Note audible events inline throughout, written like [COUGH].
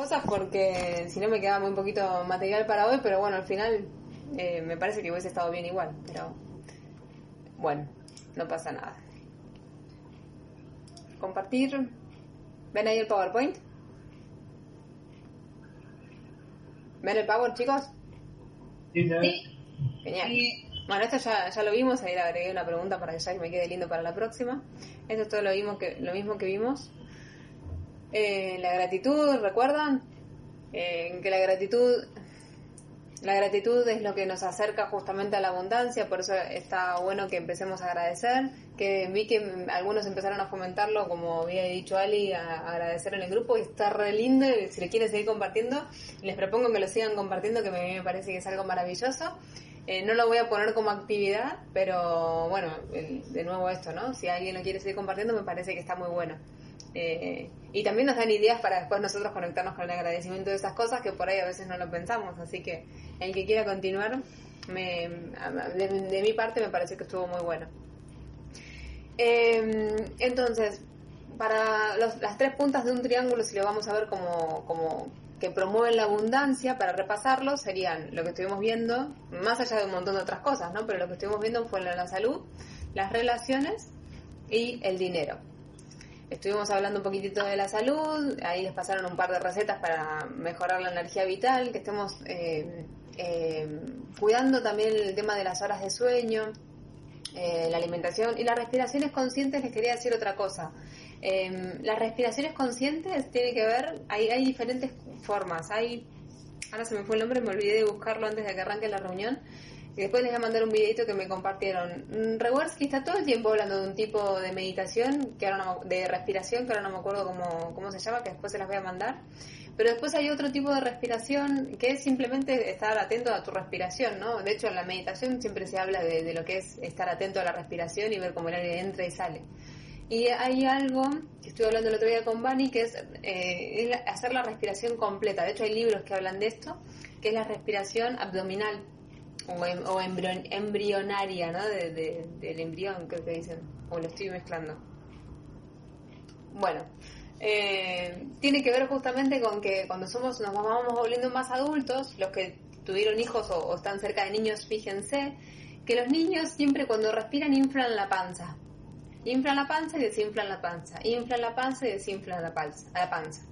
cosas porque si no me quedaba muy poquito material para hoy, pero bueno, al final eh, me parece que hubiese estado bien igual, pero bueno, no pasa nada. Compartir. ¿Ven ahí el PowerPoint? ¿Ven el Power, chicos? Sí, Genial. Bueno, esto ya, ya lo vimos, ahí le agregué una pregunta para que ya me quede lindo para la próxima. Esto es todo lo, mismo que, lo mismo que vimos. Eh, la gratitud, ¿recuerdan? Eh, que la gratitud la gratitud es lo que nos acerca justamente a la abundancia, por eso está bueno que empecemos a agradecer, que vi que algunos empezaron a fomentarlo, como había dicho Ali, a, agradecer en el grupo y está re lindo, y si le quieren seguir compartiendo, les propongo que lo sigan compartiendo, que me, parece que es algo maravilloso. Eh, no lo voy a poner como actividad, pero bueno, de nuevo esto, ¿no? Si alguien lo quiere seguir compartiendo, me parece que está muy bueno. Eh, y también nos dan ideas para después nosotros conectarnos con el agradecimiento de esas cosas que por ahí a veces no lo pensamos. Así que el que quiera continuar, me, de, mi parte me parece que estuvo muy bueno. Em, entonces, para las tres puntas de un triángulo, si lo vamos a ver como, como que promueven la abundancia, para repasarlo, serían lo que estuvimos viendo, más allá de un montón de otras cosas, ¿no? Pero lo que estuvimos viendo fue la salud, las relaciones y el dinero. Estuvimos hablando un poquitito de la salud, ahí les pasaron un par de recetas para mejorar la energía vital, que estemos eh, eh, cuidando también el tema de las horas de sueño, eh, la alimentación y las respiraciones conscientes. Les quería decir otra cosa. las respiraciones conscientes tienen que ver, hay, hay diferentes formas. Hay, ahora se me fue el nombre, me olvidé de buscarlo antes de que arranque la reunión y después les voy a mandar un videito que me compartieron. Mm, Rewersky está todo el tiempo hablando de un tipo de meditación, que ahora de respiración, que ahora no me acuerdo cómo, cómo se llama, que después se las voy a mandar. Pero después hay otro tipo de respiración que es simplemente estar atento a tu respiración, ¿no? De hecho, en la meditación siempre se habla de, lo que es estar atento a la respiración y ver cómo el aire entra y sale. Y hay algo que estuve hablando el otro día con Bani, que es, eh, es hacer la respiración completa. De hecho, hay libros que hablan de esto, que es la respiración abdominal o, em, o embrionaria, ¿no? De, del embrión, creo que dicen, o lo estoy mezclando. Bueno, eh, tiene que ver justamente con que cuando somos nos vamos volviendo más adultos, los que tuvieron hijos o, están cerca de niños, fíjense que los niños siempre cuando respiran inflan la panza. Inflan la panza y desinflan la panza. Inflan la panza y desinflan la panza. La panza.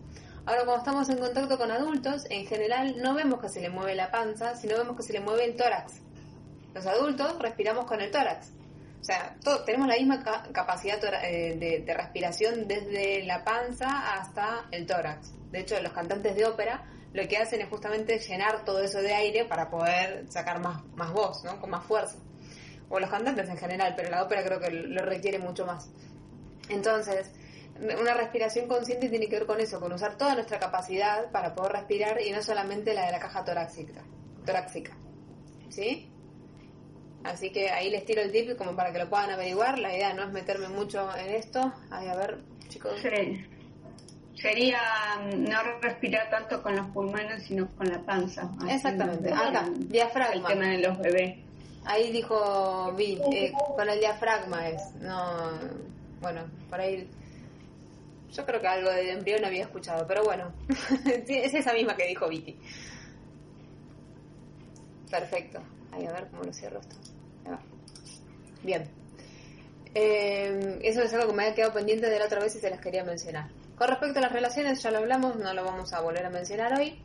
Ahora, cuando estamos en contacto con adultos, en general no vemos que se le mueve la panza, sino vemos que se le mueve el tórax. Los adultos respiramos con el tórax. O sea, tenemos la misma capacidad eh, de, respiración desde la panza hasta el tórax. De hecho, los cantantes de ópera lo que hacen es justamente llenar todo eso de aire para poder sacar más, más voz, ¿no? Con más fuerza. O los cantantes en general, pero la ópera creo que lo requiere mucho más. Entonces, una respiración consciente tiene que ver con eso, con usar toda nuestra capacidad para poder respirar y no solamente la de la caja torácica. torácica. ¿Sí? Así que ahí les tiro el tip como para que lo puedan averiguar. La idea no es meterme mucho en esto. Ay, a ver, chicos. Sería no respirar tanto con los pulmones, sino con la panza. Exactamente. Acá, diafragma. El tema de los bebés. Ahí dijo Vi, eh, con el diafragma es. No, bueno, por ahí yo creo que algo de embrión había escuchado, pero bueno, [LAUGHS] es esa misma que dijo Viti. Perfecto. Ahí a ver cómo lo cierro esto. Bien. Eh, eso es algo que me había quedado pendiente de la otra vez y se las quería mencionar. Con respecto a las relaciones, ya lo hablamos, no lo vamos a volver a mencionar hoy.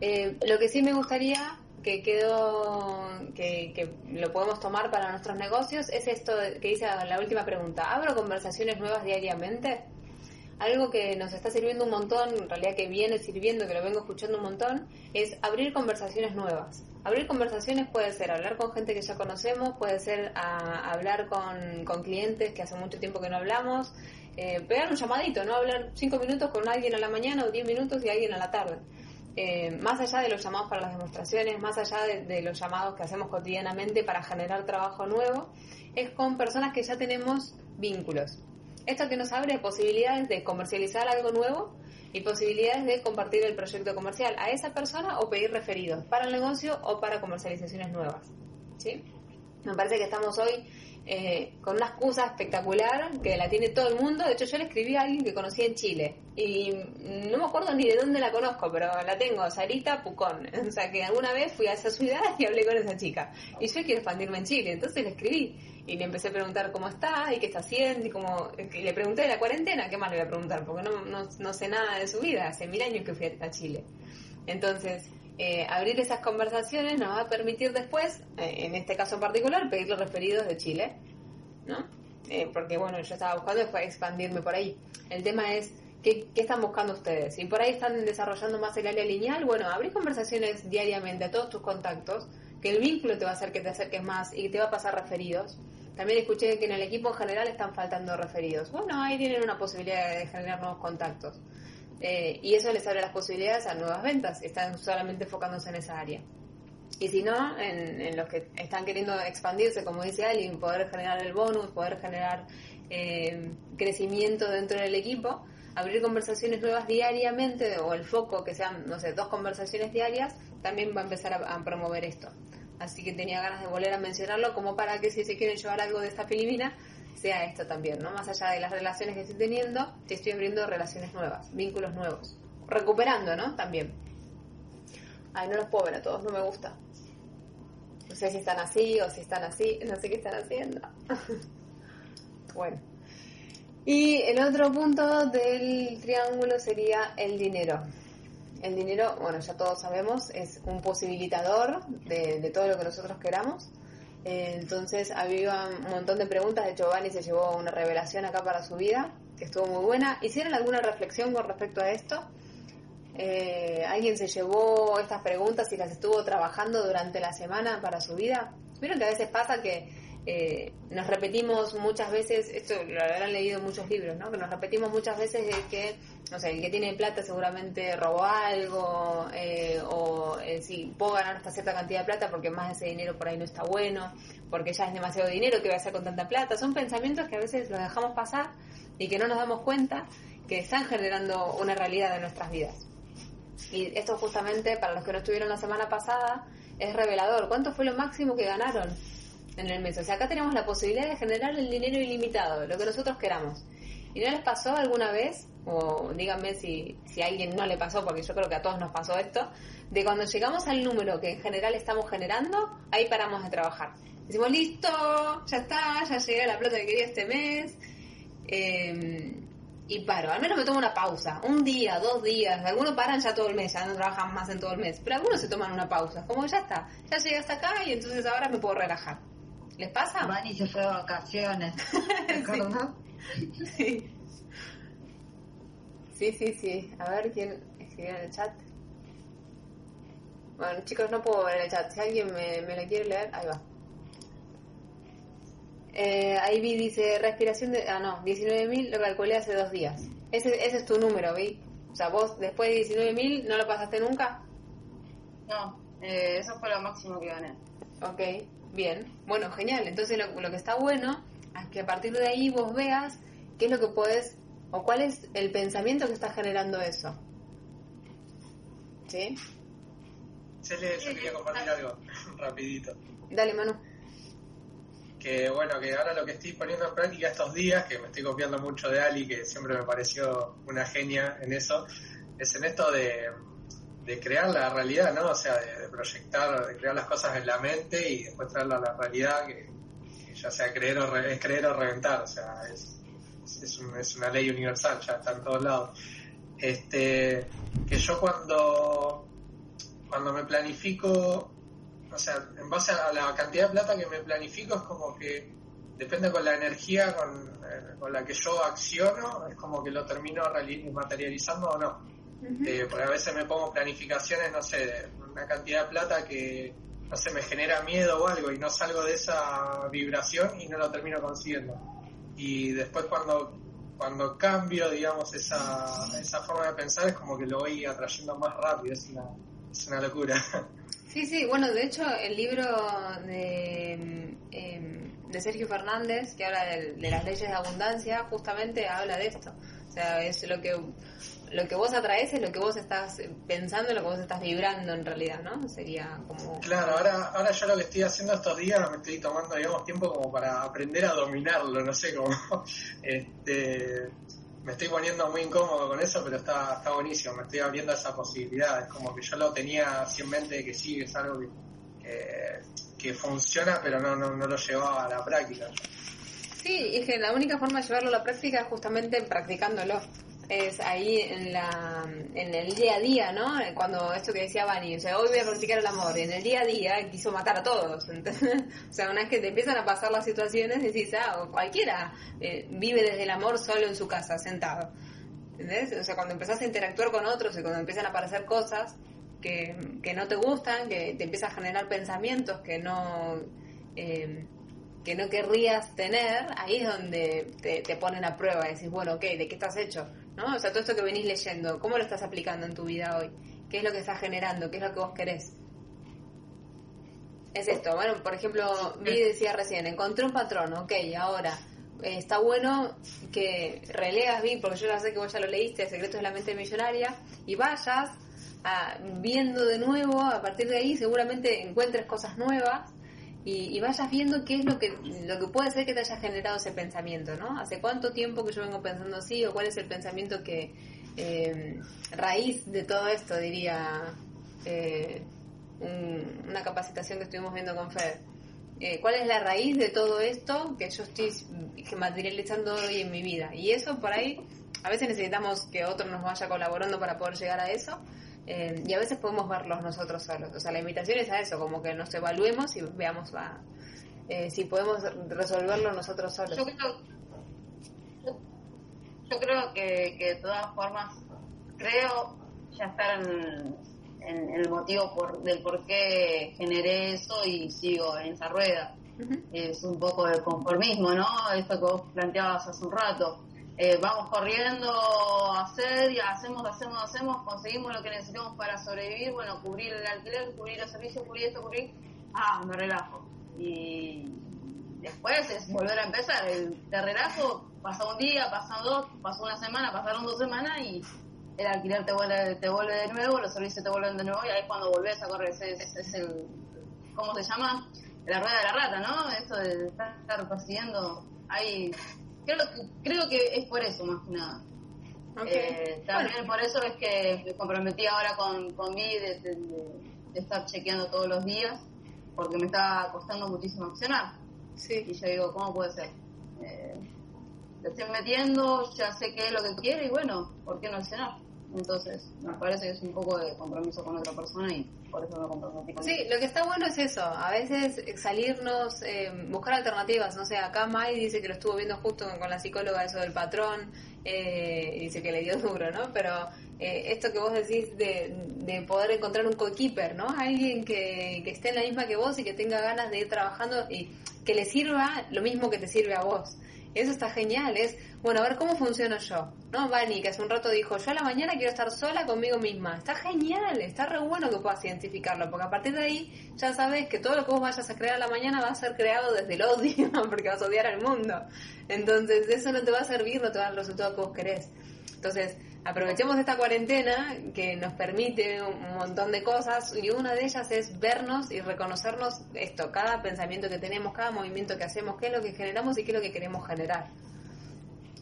Eh, lo que sí me gustaría que quedó, que, que, lo podemos tomar para nuestros negocios es esto que dice la última pregunta. ¿Abro conversaciones nuevas diariamente? Algo que nos está sirviendo un montón, en realidad que viene sirviendo, que lo vengo escuchando un montón, es abrir conversaciones nuevas. Abrir conversaciones puede ser hablar con gente que ya conocemos, puede ser hablar con, clientes que hace mucho tiempo que no hablamos, eh, pegar un llamadito, ¿no? Hablar cinco minutos con alguien a la mañana o diez minutos y alguien a la tarde. Eh, más allá de los llamados para las demostraciones, más allá de los llamados que hacemos cotidianamente para generar trabajo nuevo, es con personas que ya tenemos vínculos. Esto que nos abre posibilidades de comercializar algo nuevo y posibilidades de compartir el proyecto comercial a esa persona o pedir referidos para el negocio o para comercializaciones nuevas. ¿Sí? Me parece que estamos hoy eh, con una excusa espectacular que la tiene todo el mundo. De hecho, yo le escribí a alguien que conocí en Chile y no me acuerdo ni de dónde la conozco, pero la tengo, Sarita Pucón. [LAUGHS] O sea, que alguna vez fui a esa ciudad y hablé con esa chica. Y yo quiero expandirme en Chile, entonces le escribí y le empecé a preguntar cómo está y qué está haciendo y cómo le pregunté de la cuarentena, ¿qué más le voy a preguntar? Porque no, no sé nada de su vida, hace mil años que fui a Chile. Entonces, eh, abrir esas conversaciones nos va a permitir después, eh, en este caso en particular, pedir los referidos de Chile, ¿no? Eh, porque bueno, yo estaba buscando expandirme por ahí. El tema es, ¿qué, ¿qué, están buscando ustedes? Si por ahí están desarrollando más el área lineal, bueno, abrir conversaciones diariamente a todos tus contactos, que el vínculo te va a hacer que te acerques más y te va a pasar referidos. También escuché que en el equipo en general están faltando referidos. Bueno, ahí tienen una posibilidad de generar nuevos contactos. Eh, y eso les abre las posibilidades a nuevas ventas, están solamente enfocándose en esa área. Y si no, en, los que están queriendo expandirse, como dice alguien, poder generar el bonus, poder generar eh, crecimiento dentro del equipo, abrir conversaciones nuevas diariamente o el foco que sean, no sé, dos conversaciones diarias, también va a empezar a, promover esto. Así que tenía ganas de volver a mencionarlo como para que si se quieren llevar algo de esta filimina, sea esto también, ¿no? Más allá de las relaciones que estoy teniendo, te estoy abriendo relaciones nuevas, vínculos nuevos. Recuperando, ¿no? También. Ay, no los puedo ver a todos, no me gusta. No sé si están así o si están así, [LAUGHS] no sé qué están haciendo. [LAUGHS] bueno. Y el otro punto del triángulo sería el dinero. El dinero, bueno, ya todos sabemos, es un posibilitador de, de todo lo que nosotros queramos entonces había un montón de preguntas, de hecho Vani se llevó una revelación acá para su vida, que estuvo muy buena. ¿Hicieron alguna reflexión con respecto a esto? Eh, ¿Alguien se llevó estas preguntas y las estuvo trabajando durante la semana para su vida? Vieron que a veces pasa que eh, nos repetimos muchas veces, esto lo habrán leído en muchos libros, ¿no? Que nos repetimos muchas veces de que, no sé, el que tiene plata seguramente robó algo, eh, o eh, si puedo ganar hasta cierta cantidad de plata porque más de ese dinero por ahí no está bueno, porque ya es demasiado dinero, que voy a hacer con tanta plata? Son pensamientos que a veces los dejamos pasar y que no nos damos cuenta que están generando una realidad en nuestras vidas. Y esto justamente, para los que no estuvieron la semana pasada, es revelador. ¿Cuánto fue lo máximo que ganaron? En el mes. O sea, acá tenemos la posibilidad de generar el dinero ilimitado, lo que nosotros queramos. ¿Y no les pasó alguna vez, o díganme si, si a alguien no le pasó, porque yo creo que a todos nos pasó esto, de cuando llegamos al número que en general estamos generando, ahí paramos de trabajar. Decimos, listo, ya está, ya llegué a la plata que quería este mes. Em, y paro, al menos me tomo una pausa, un día, dos días, algunos paran ya todo el mes, ya no trabajan más en todo el mes, pero algunos se toman una pausa, como ya está, ya llegué hasta acá y entonces ahora me puedo relajar. ¿Les pasa? Vani se fue de vacaciones. [LAUGHS] sí. sí. sí, sí, A ver quién escribió en el chat. Bueno, chicos, no puedo ver el chat. Si alguien me, me lo quiere leer, ahí va. Eh, ahí vi, dice, respiración de... Ah, no, 19.000 lo calculé hace dos días. Ese, ese es tu número, Vi. O sea, vos después de 19.000 no lo pasaste nunca. No, eh, eso fue lo máximo que gané. Ok. Bien, bueno, genial. Entonces lo, que está bueno es que a partir de ahí vos veas qué es lo que puedes o cuál es el pensamiento que está generando eso. ¿Sí? Se le, yo quería compartir algo [LAUGHS] rapidito. Dale, Manu. Que bueno, que ahora lo que estoy poniendo en práctica estos días, que me estoy copiando mucho de Ali, que siempre me pareció una genia en eso, es en esto de de crear la realidad, ¿no? O sea, de, proyectar, de crear las cosas en la mente y después traerla a la realidad, que, ya sea creer o, es creer o reventar, o sea, es, es, una ley universal, ya está en todos lados. Este, que yo cuando, cuando me planifico, o sea, en base a la cantidad de plata que me planifico, es como que depende con la energía con, eh, con la que yo acciono, es como que lo termino materializando o no. Eh, porque a veces me pongo planificaciones, no sé, de una cantidad de plata que, no sé, me genera miedo o algo y no salgo de esa vibración y no lo termino consiguiendo. Y después cuando, cuando cambio, digamos, esa, esa forma de pensar es como que lo voy atrayendo más rápido, es una, es una locura. [LAUGHS] Sí, sí, bueno, de hecho el libro de, em, de Sergio Fernández, que habla de, de las leyes de abundancia, justamente habla de esto. O sea, es lo que lo que vos atraes es lo que vos estás pensando, lo que vos estás vibrando en realidad, ¿no? Sería como... Claro, ahora, ahora yo lo que estoy haciendo estos días me estoy tomando, digamos, tiempo como para aprender a dominarlo, no sé cómo... [LAUGHS] este, me estoy poniendo muy incómodo con eso, pero está, está buenísimo, me estoy abriendo a esa posibilidad. Es como que yo lo tenía así en mente que sí, es algo que, que, funciona, pero no, no, no lo llevaba a la práctica. Sí, es que la única forma de llevarlo a la práctica es justamente practicándolo. Es ahí en, la, en el día a día, ¿no? Cuando esto que decía Vani, o sea, hoy voy a practicar el amor, y en el día a día quiso matar a todos. [LAUGHS] o sea, una vez que te empiezan a pasar las situaciones, decís, ah, cualquiera eh, vive desde el amor solo en su casa, sentado. ¿Entendés? O sea, cuando empezás a interactuar con otros y cuando empiezan a aparecer cosas que, que no te gustan, que te empiezas a generar pensamientos que no. Eh, que no querrías tener, ahí es donde te, te ponen a prueba y decís, bueno, ok, ¿de qué estás hecho? ¿No? O sea, todo esto que venís leyendo, ¿cómo lo estás aplicando en tu vida hoy? ¿Qué es lo que estás generando? ¿Qué es lo que vos querés? Es esto, bueno, por ejemplo, Vi decía recién, encontré un patrón, ok, ahora, eh, está bueno que releas, Vi, porque yo ya sé que vos ya lo leíste, Secretos de la Mente Millonaria, y vayas a, viendo de nuevo, a partir de ahí seguramente encuentres cosas nuevas y, vayas viendo qué es lo que lo que puede ser que te haya generado ese pensamiento, ¿no? ¿Hace cuánto tiempo que yo vengo pensando así o cuál es el pensamiento que eh, raíz de todo esto diría eh, una capacitación que estuvimos viendo con Fed? Eh, ¿Cuál es la raíz de todo esto que yo estoy materializando hoy en mi vida? Y eso por ahí, a veces necesitamos que otro nos vaya colaborando para poder llegar a eso. Eh, y a veces podemos verlos nosotros solos. O sea, la invitación es a eso, como que nos evaluemos y veamos eh, si podemos resolverlo nosotros solos. Yo creo, yo, creo que, que, de todas formas, creo ya estar en, el motivo por, del por qué generé eso y sigo en esa rueda. Es un poco de conformismo, ¿no? Esto que vos planteabas hace un rato eh, vamos corriendo a hacer y hacemos, hacemos, hacemos, conseguimos lo que necesitamos para sobrevivir, bueno, cubrir el alquiler, cubrir los servicios, cubrir esto, cubrir, ah, me relajo. Y después es volver a empezar, el, te relajo, pasa un día, pasa dos, pasó una semana, pasaron dos semanas y el alquiler te vuelve, te vuelve de nuevo, los servicios te vuelven de nuevo y ahí es cuando volvés a correr, es, es, el, ¿cómo se llama? La rueda de la rata, ¿no? Esto de estar persiguiendo, ahí creo, creo que es por eso más que nada. Eh, también por eso es que me comprometí ahora con, con mí de, estar chequeando todos los días, porque me está costando muchísimo accionar. Sí. Y yo digo, ¿cómo puede ser? Eh, estoy metiendo, ya sé qué es lo que quiere y bueno, ¿por qué no accionar? Entonces, me parece que es un poco de compromiso con otra persona y por eso me comprometí con Sí, lo que está bueno es eso, a veces salirnos, eh, buscar alternativas, no sé, acá Mai dice que lo estuvo viendo justo con la psicóloga eso del patrón, eh, dice que le dio duro, ¿no? Pero eh, esto que vos decís de, de poder encontrar un co-keeper, ¿no? Alguien que, que esté en la misma que vos y que tenga ganas de ir trabajando y que le sirva lo mismo que te sirve a vos. Eso está genial, es, bueno, a ver cómo funciono yo. ¿No? Vani, que hace un rato dijo, yo a la mañana quiero estar sola conmigo misma. Está genial, está re bueno que puedas identificarlo, porque a partir de ahí ya sabes que todo lo que vos vayas a crear a la mañana va a ser creado desde el odio, [LAUGHS] porque vas a odiar al mundo. Entonces, eso no te va a servir, no te va a dar resultado que vos querés. Entonces, aprovechemos esta cuarentena que nos permite un montón de cosas y una de ellas es vernos y reconocernos esto, cada pensamiento que tenemos, cada movimiento que hacemos, qué es lo que generamos y qué es lo que queremos generar.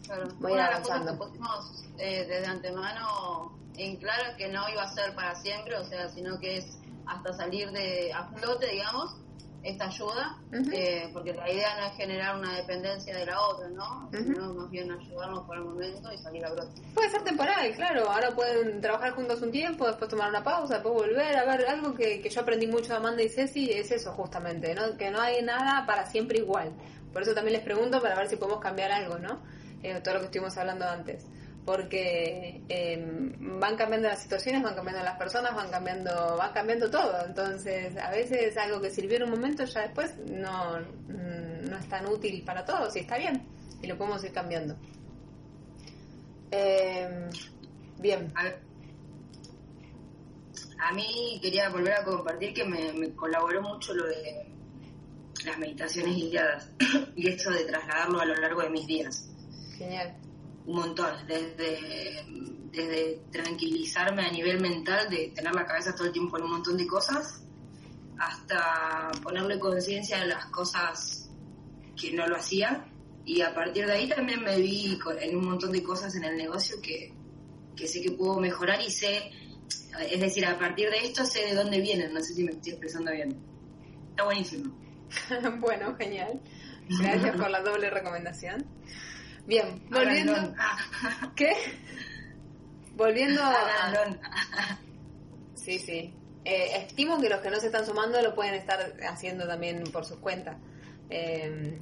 Claro. Voy una que pusimos eh, desde antemano en claro que no iba a ser para siempre, o sea, sino que es hasta salir de a flote, digamos, esta ayuda, eh, porque la idea no es generar una dependencia de la otra, ¿no? Sino más bien ayudarnos por el momento y salir a brote. Puede ser temporal, claro. Ahora pueden trabajar juntos un tiempo, después tomar una pausa, después volver a ver algo que, que yo aprendí mucho de Amanda y Ceci, es eso justamente, ¿no? Que no hay nada para siempre igual. Por eso también les pregunto para ver si podemos cambiar algo, ¿no? Eh, todo lo que estuvimos hablando antes porque em, van cambiando las situaciones, van cambiando las personas, van cambiando, van cambiando todo. Entonces, a veces algo que sirvió en un momento ya después no, mm, no es tan útil para todos y está bien y lo podemos ir cambiando. Eh, bien. A, mí quería volver a compartir que me, me colaboró mucho lo de las meditaciones guiadas [COUGHS] y esto de trasladarlo a lo largo de mis días. Genial un montón, desde desde tranquilizarme a nivel mental, de tener la cabeza todo el tiempo en un montón de cosas, hasta ponerle conciencia a las cosas que no lo hacía. Y a partir de ahí también me vi en un montón de cosas en el negocio que, que sé que puedo mejorar y sé, es decir, a partir de esto sé de dónde vienen, no sé si me estoy expresando bien. Está buenísimo. [LAUGHS] bueno, genial. Gracias por la doble recomendación. Bien, volviendo. [LAUGHS] ¿Qué? Volviendo a. Sí, sí. Eh, estimo que los que no se están sumando lo pueden estar haciendo también por sus cuentas. Eh,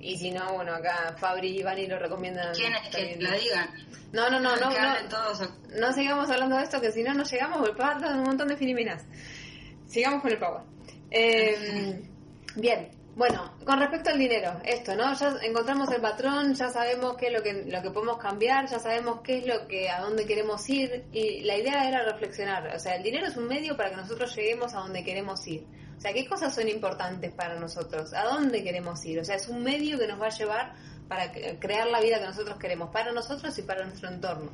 y si no, bueno, acá Fabri y Vani lo recomiendan. ¿Quién es que la digan? No, no, no, no. No, no sigamos hablando de esto, que si no, no llegamos a un montón de filiminas. Sigamos con el Power. Eh, [LAUGHS] bien, bueno, con respecto al dinero, esto, ¿no? Ya encontramos el patrón, ya sabemos qué es lo que, lo que podemos cambiar, ya sabemos qué es lo que, a dónde queremos ir, y la idea era reflexionar. O sea, el dinero es un medio para que nosotros lleguemos a donde queremos ir. O sea, ¿qué cosas son importantes para nosotros? ¿A dónde queremos ir? O sea, es un medio que nos va a llevar para crear la vida que nosotros queremos, para nosotros y para nuestro entorno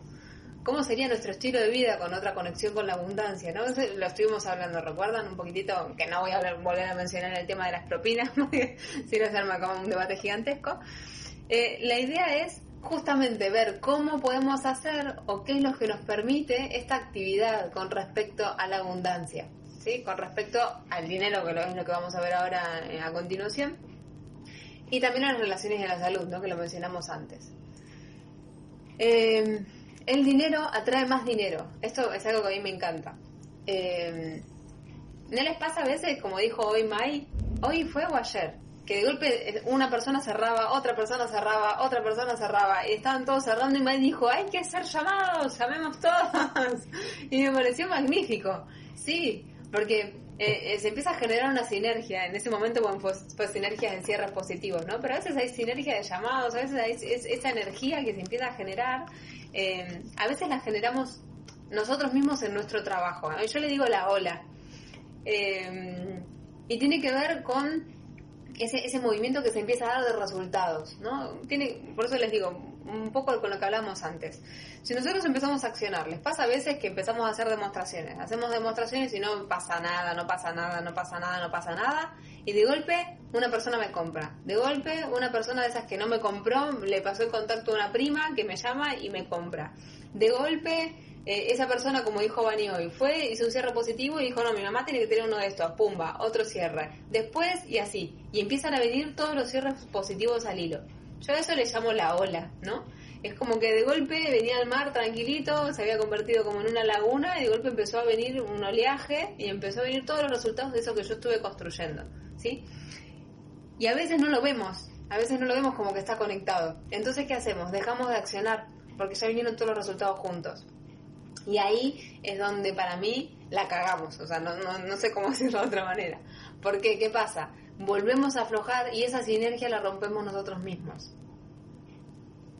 cómo sería nuestro estilo de vida con otra conexión con la abundancia, ¿no? lo estuvimos hablando, ¿recuerdan? Un poquitito, que no voy a volver a mencionar el tema de las propinas, [LAUGHS] porque si no se arma como un debate gigantesco. Eh, la idea es justamente ver cómo podemos hacer o qué es lo que nos permite esta actividad con respecto a la abundancia, ¿sí? Con respecto al dinero, que es lo que vamos a ver ahora eh, a continuación, y también a las relaciones de la salud, ¿no? Que lo mencionamos antes. Eh, el dinero atrae más dinero. Esto es algo que a mí me encanta. Eh, ¿No les pasa a veces, como dijo hoy Mai, hoy fue o ayer? Que de golpe una persona cerraba, otra persona cerraba, otra persona cerraba, y estaban todos cerrando y Mai dijo, hay que hacer llamados, llamemos todos. [LAUGHS] y me pareció magnífico. Sí, porque eh, eh, se empieza a generar una sinergia. En ese momento, bueno, pues, pues sinergias en cierres positivos, ¿no? Pero a veces hay sinergia de llamados, a veces hay esa energía que se empieza a generar eh, a veces la generamos nosotros mismos en nuestro trabajo. Yo le digo la ola. Eh, y tiene que ver con ese, movimiento que se empieza a dar de resultados, ¿no? Por eso les digo, un poco con lo que hablamos antes. Si nosotros empezamos a accionar, les pasa a veces que empezamos a hacer demostraciones. Hacemos demostraciones y no pasa nada, no pasa nada, no pasa nada, no pasa nada. Y de golpe una persona me compra. De golpe una persona de esas que no me compró le pasó el contacto a una prima que me llama y me compra. De golpe eh, esa persona, como dijo Bani hoy, fue, hizo un cierre positivo y dijo, no, mi mamá tiene que tener uno de estos, pumba, otro cierre. Después y así. Y empiezan a venir todos los cierres positivos al hilo. Yo a eso le llamo la ola, ¿no? Es como que de golpe venía al mar tranquilito, se había convertido como en una laguna y de golpe empezó a venir un oleaje y empezó a venir todos los resultados de eso que yo estuve construyendo, ¿sí? Y a veces no lo vemos, a veces no lo vemos como que está conectado. Entonces, ¿qué hacemos? Dejamos de accionar porque ya vinieron todos los resultados juntos. Y ahí es donde para mí la cagamos, o sea, no, no, no sé cómo [LAUGHS] decirlo de otra manera. Porque, ¿qué pasa? Volvemos a aflojar y esa sinergia la rompemos nosotros mismos.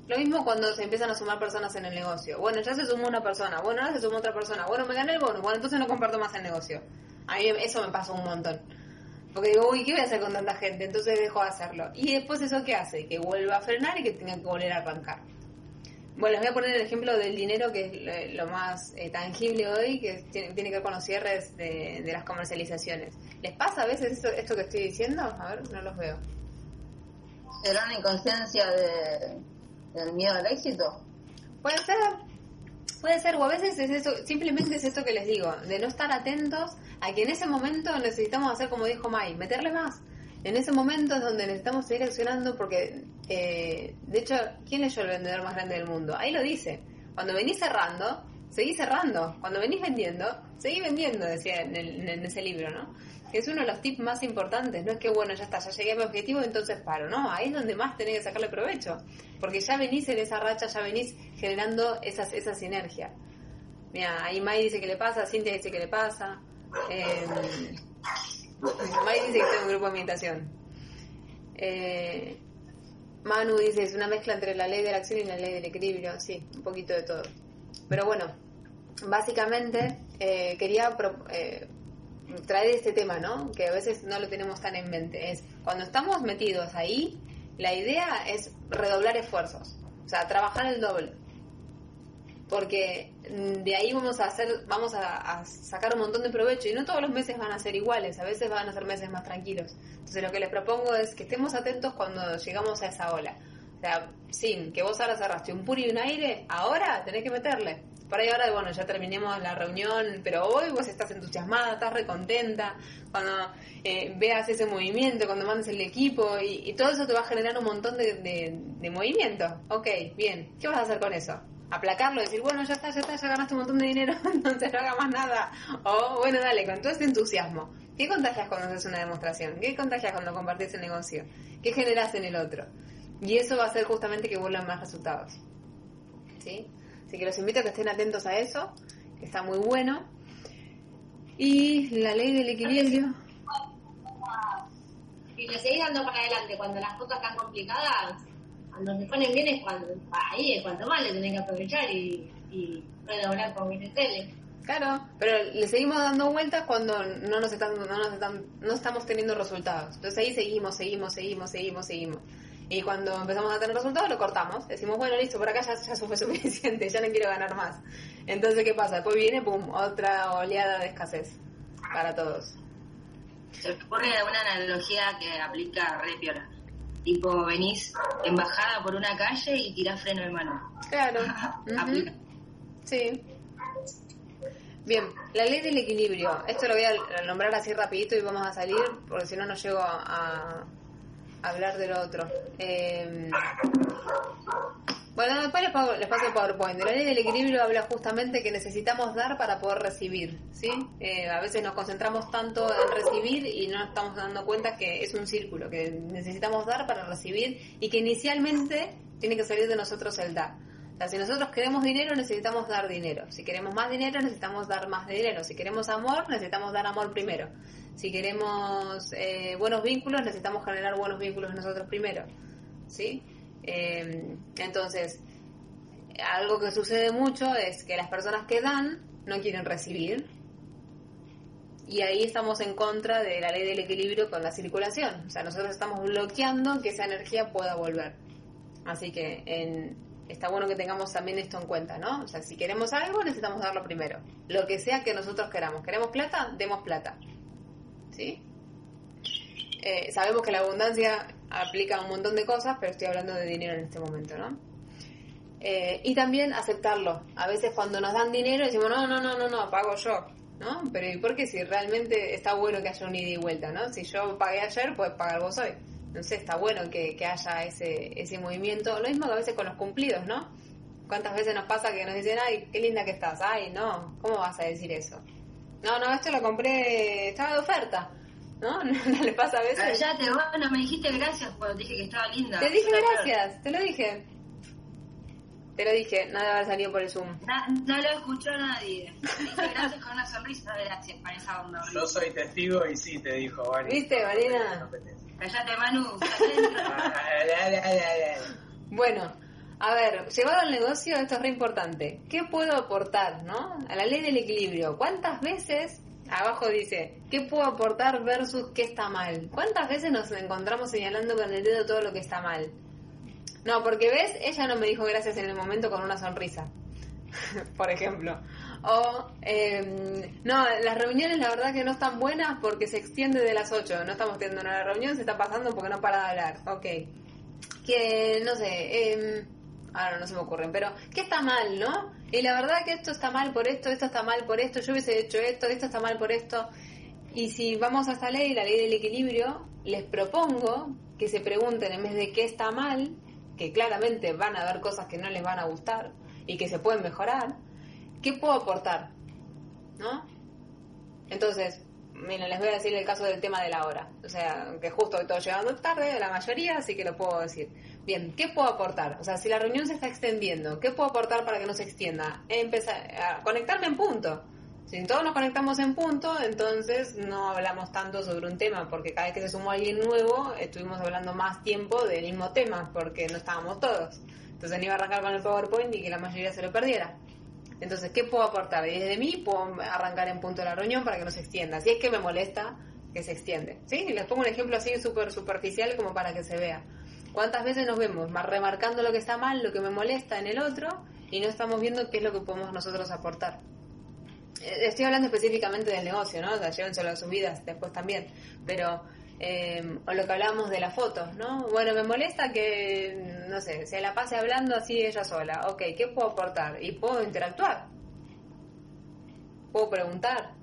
Lo mismo cuando se empiezan a sumar personas en el negocio. Bueno, ya se sumó una persona, bueno, ahora se sumó otra persona, bueno, me gané el bono, bueno, entonces no comparto más el negocio. A mí eso me pasó un montón. Porque digo, uy, ¿qué voy a hacer con tanta gente? Entonces dejo de hacerlo. Y después eso qué hace? Que vuelva a frenar y que tenga que volver a arrancar. Bueno, les voy a poner el ejemplo del dinero, que es lo más eh, tangible hoy, que tiene, que ver con los cierres de, las comercializaciones. ¿Les pasa a veces esto, esto que estoy diciendo? A ver, no los veo. ¿Será una inconsciencia de, del miedo al éxito? Puede ser, puede ser, o a veces es eso, simplemente es esto que les digo, de no estar atentos a que en ese momento necesitamos hacer como dijo Mai, meterle más en ese momento es donde necesitamos seguir accionando porque, eh, de hecho, ¿quién es yo el vendedor más grande del mundo? Ahí lo dice. Cuando venís cerrando, seguís cerrando. Cuando venís vendiendo, seguís vendiendo, decía en, en, ese libro, ¿no? Es uno de los tips más importantes. No es que, bueno, ya está, ya llegué a mi objetivo, entonces paro. No, ahí es donde más tenés que sacarle provecho. Porque ya venís en esa racha, ya venís generando esa sinergia. Mira, ahí Mai dice que le pasa, Cintia dice que le pasa. Eh, Mike dice que está en un grupo de meditación. Eh, Manu dice es una mezcla entre la ley de la acción y la ley del equilibrio. Sí, un poquito de todo. Pero bueno, básicamente eh, quería eh, traer este tema, ¿no? Que a veces no lo tenemos tan en mente. Es cuando estamos metidos ahí, la idea es redoblar esfuerzos. O sea, trabajar el doble. porque mm, de ahí vamos a hacer, vamos a, a sacar un montón de provecho y no todos los meses van a ser iguales, a veces van a ser meses más tranquilos. Entonces lo que les propongo es que estemos atentos cuando llegamos a esa ola. O sea, sin que vos ahora cerraste un puri y un aire, ahora tenés que meterle. Por ahí ahora, bueno, ya terminemos la reunión, pero hoy vos estás entusiasmada, estás recontenta, cuando eh, veas ese movimiento, cuando mandes el equipo, y, todo eso te va a generar un montón de, de, de movimiento. Ok, bien, ¿qué vas a hacer con eso? aplacarlo, decir, bueno, ya está, ya está, ya ganaste un montón de dinero, entonces [LAUGHS] no haga más nada. O, bueno, dale, con todo este entusiasmo. ¿Qué contagias cuando haces una demostración? ¿Qué contagias cuando compartís el negocio? ¿Qué generas en el otro? Y eso va a hacer justamente que vuelvan más resultados. ¿Sí? Así que los invito a que estén atentos a eso, que está muy bueno. Y la ley del equilibrio. Y le seguís dando para adelante cuando las cosas están complicadas, cuando se ponen bien es cuando, ahí es cuando más le tenés que aprovechar y, y redoblar con mi tele. Claro, pero le seguimos dando vueltas cuando no nos están, no nos están, no estamos teniendo resultados. Entonces ahí seguimos, seguimos, seguimos, seguimos, seguimos. Y cuando empezamos a tener resultados lo cortamos. Decimos, bueno, listo, por acá ya, ya fue suficiente, [LAUGHS] ya no quiero ganar más. Entonces, ¿qué pasa? Después viene, pum, otra oleada de escasez para todos. Se me ocurre una analogía que aplica re piola. Tipo, venís en bajada por una calle y tirás freno de mano. Claro. [LAUGHS] Aplica. Sí. Bien, la ley del equilibrio. Esto lo voy a nombrar así rapidito y vamos a salir porque si no no llego a, hablar del otro. Eh, bueno, después les, paso, el PowerPoint. La ley del equilibrio habla justamente que necesitamos dar para poder recibir, ¿sí? Eh, a veces nos concentramos tanto en recibir y no estamos dando cuenta que es un círculo, que necesitamos dar para recibir y que inicialmente tiene que salir de nosotros el dar. O sea, si nosotros queremos dinero, necesitamos dar dinero. Si queremos más dinero, necesitamos dar más dinero. Si queremos amor, necesitamos dar amor primero. Si queremos eh, buenos vínculos, necesitamos generar buenos vínculos nosotros primero. ¿Sí? Eh, entonces, algo que sucede mucho es que las personas que dan no quieren recibir. Y ahí estamos en contra de la ley del equilibrio con la circulación. O sea, nosotros estamos bloqueando que esa energía pueda volver. Así que en, está bueno que tengamos también esto en cuenta, ¿no? O sea, si queremos algo, necesitamos darlo primero. Lo que sea que nosotros queramos. ¿Queremos plata? Demos plata. ¿Sí? Eh, sabemos que la abundancia aplica un montón de cosas, pero estoy hablando de dinero en este momento, ¿no? Eh, y también aceptarlo. A veces cuando nos dan dinero decimos, no, no, no, no, no, pago yo, ¿no? Pero ¿y por qué si realmente está bueno que haya un ida y vuelta, ¿no? Si yo pagué ayer, puedes pagar vos hoy. No sé, está bueno que, que haya ese, ese movimiento. Lo mismo que a veces con los cumplidos, ¿no? ¿Cuántas veces nos pasa que nos dicen, ay, qué linda que estás? Ay, no, ¿cómo vas a decir eso? No, no, esto lo compré, estaba de oferta. ¿No? [LAUGHS] ¿No le pasa a veces? Ya te bueno, me dijiste gracias cuando te dije que estaba linda. Te dije gracias, te lo dije. Te lo dije, no debe haber salido por el Zoom. Na- no lo escuchó nadie. [LAUGHS] Te dije gracias con una sonrisa. Gracias para esa onda. Yo soy testigo y sí te dijo, Vani. ¿Viste, Marina? Callate, Manu. [LAUGHS] callate. Bueno, a ver, llevado al negocio, esto es re importante. ¿Qué puedo aportar, no? A la ley del equilibrio. ¿Cuántas veces, abajo dice, qué puedo aportar versus qué está mal? ¿Cuántas veces nos encontramos señalando con el dedo todo lo que está mal? No, porque ves, ella no me dijo gracias en el momento con una sonrisa, [LAUGHS] por ejemplo. O, eh, no, las reuniones la verdad que no están buenas porque se extiende de las 8. No estamos teniendo una reunión, se está pasando porque no para de hablar. Ok. Que, no sé, eh, ahora no se me ocurren, pero ¿qué está mal, no? Y la verdad que esto está mal por esto, esto está mal por esto, yo hubiese hecho esto, esto está mal por esto. Y si vamos a esta ley, la ley del equilibrio, les propongo que se pregunten en vez de qué está mal, que claramente van a haber cosas que no les van a gustar y que se pueden mejorar, ¿qué puedo aportar? ¿No? Entonces, miren, les voy a decir el caso del tema de la hora. O sea, que justo estoy llegando tarde, la mayoría, así que lo puedo decir. Bien, ¿qué puedo aportar? O sea, si la reunión se está extendiendo, ¿qué puedo aportar para que no se extienda? Empezar a conectarme en punto. Si todos nos conectamos en punto, entonces no hablamos tanto sobre un tema, porque cada vez que se sumó alguien nuevo, estuvimos hablando más tiempo del mismo tema, porque no estábamos todos. Entonces no iba a arrancar con el PowerPoint y que la mayoría se lo perdiera. Entonces, ¿qué puedo aportar? Y desde mí puedo arrancar en punto la reunión para que no se extienda. Si es que me molesta que se extiende. ¿Sí? Y les pongo un ejemplo así súper superficial como para que se vea. ¿Cuántas veces nos vemos remarcando lo que está mal, lo que me molesta en el otro, y no estamos viendo qué es lo que podemos nosotros aportar. Eh, Estoy hablando específicamente del negocio, ¿no? O sea, llévenselo a sus vidas después también, pero eh, o lo que hablábamos de las fotos, ¿no? Bueno, me molesta que, no sé, se la pase hablando así ella sola. Ok, ¿qué puedo aportar? Y puedo interactuar. Puedo preguntar.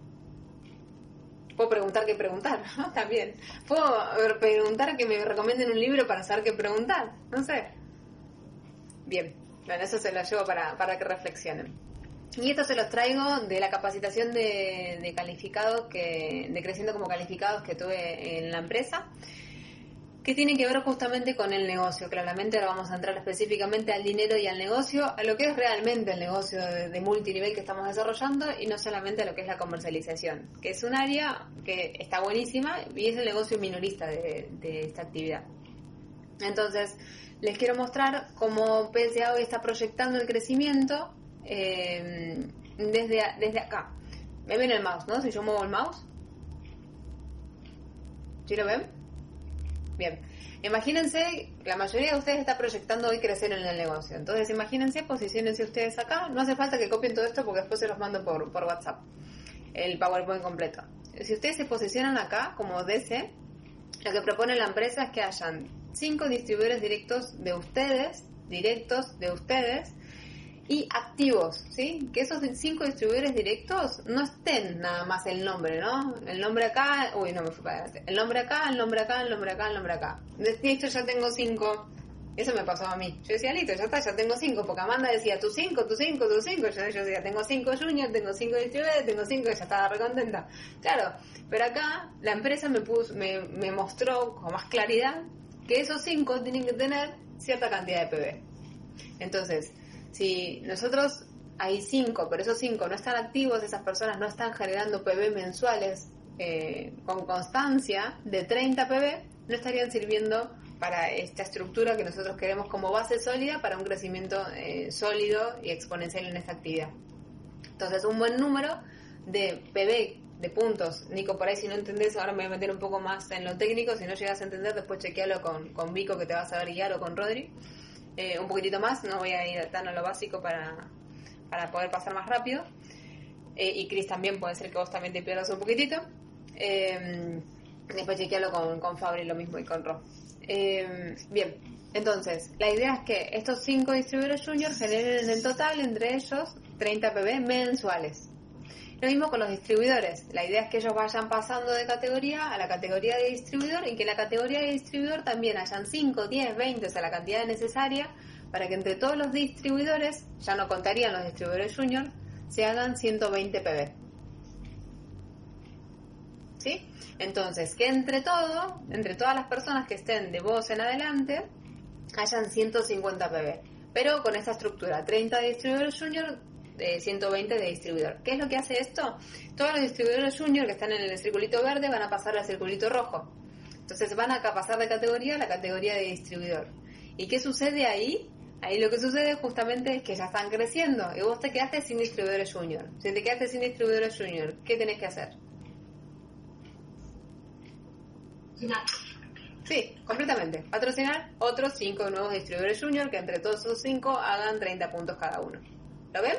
Puedo preguntar qué preguntar, [LAUGHS] ¿no? También. Puedo preguntar que me recomienden un libro para saber qué preguntar. No sé. Bien, bueno, eso se lo llevo para, para que reflexionen. Y esto se los traigo de la capacitación de, de calificados, que, de creciendo como calificados que tuve en la empresa, que tienen que ver justamente con el negocio. Claramente ahora vamos a entrar específicamente al dinero y al negocio, a lo que es realmente el negocio de, de multinivel que estamos desarrollando y no solamente a lo que es la comercialización, que es un área que está buenísima y es el negocio minorista de, de esta actividad. Entonces, les quiero mostrar cómo PSA hoy está proyectando el crecimiento eh, desde, desde acá. ¿Me ven el mouse, no? Si yo muevo el mouse. ¿Sí lo ven? Bien. Imagínense, la mayoría de ustedes está proyectando hoy crecer en el negocio. Entonces, imagínense, posicionense ustedes acá. No hace falta que copien todo esto porque después se los mando por, por WhatsApp. El PowerPoint completo. Si ustedes se posicionan acá como DC, lo que propone la empresa es que hayan cinco distribuidores directos de ustedes, directos de ustedes, y activos, ¿sí? Que esos cinco distribuidores directos no estén nada más el nombre, ¿no? El nombre acá, uy, no me fui para adelante. El nombre acá, el nombre acá, el nombre acá, el nombre acá. Listo, ya tengo cinco. Eso me pasó a mí. Yo decía, listo, ya está, ya tengo cinco. Porque Amanda decía, tú cinco, tú cinco, tú cinco. Yo, decía, tengo cinco juniors, tengo cinco distribuidores, tengo cinco, ya estaba recontenta. Claro, pero acá la empresa me, puso, me mostró con más claridad que esos cinco tienen que tener cierta cantidad de PB. Entonces, si nosotros hay cinco, pero esos cinco no están activos, esas personas no están generando PB mensuales eh, con constancia de 30 PB, no estarían sirviendo para esta estructura que nosotros queremos como base sólida para un crecimiento eh, sólido y exponencial en esta actividad. Entonces, un buen número de PB de puntos. Nico, por ahí si no entendés, ahora me voy a meter un poco más en lo técnico, si no llegas a entender, después chequealo con, con Vico que te va a saber guiar o con Rodri eh, un poquitito más, no voy a ir tan a lo básico para, para poder pasar más rápido. Eh, y Chris también puede ser que vos también te pierdas un poquitito. Eh, después chequearlo con, con Fabri lo mismo y con Ro. Eh, bien, entonces, la idea es que estos cinco distribuidores juniors generen en total entre ellos 30 PB mensuales. Lo mismo con los distribuidores. La idea es que ellos vayan pasando de categoría a la categoría de distribuidor y que en la categoría de distribuidor también hayan 5, 10, 20, o sea, la cantidad necesaria para que entre todos los distribuidores, ya no contarían los distribuidores junior, se hagan 120 PB. ¿Sí? Entonces, que entre todo, entre todas las personas que estén de vos en adelante, hayan 150 PB. Pero con esta estructura, 30 distribuidores junior, de 120 de distribuidor. ¿Qué es lo que hace esto? Todos los distribuidores junior que están en el circulito verde van a pasar al circulito rojo. Entonces van a pasar de categoría a la categoría de distribuidor. ¿Y qué sucede ahí? Ahí lo que sucede justamente es que ya están creciendo y vos te quedaste sin distribuidores junior. Si te quedaste sin distribuidores junior, ¿qué tenés que hacer? Sí, completamente. Patrocinar otros 5 nuevos distribuidores junior que entre todos esos 5 hagan 30 puntos cada uno. ¿Lo ven?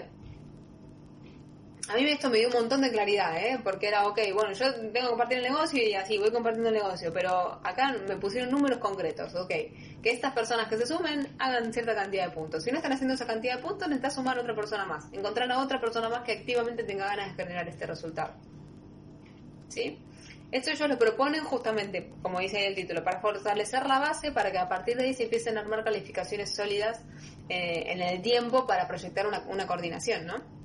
A mí esto me dio un montón de claridad, ¿eh? Porque era, ok, bueno, yo tengo que compartir el negocio y así voy compartiendo el negocio, pero acá me pusieron números concretos, ok. Que estas personas que se sumen hagan cierta cantidad de puntos. Si no están haciendo esa cantidad de puntos, necesitas sumar a otra persona más. Encontrar a otra persona más que activamente tenga ganas de generar este resultado. ¿Sí? Esto ellos lo proponen justamente, como dice ahí el título, para fortalecer la base para que a partir de ahí se empiecen a armar calificaciones sólidas eh, en el tiempo para proyectar una, una coordinación, ¿no?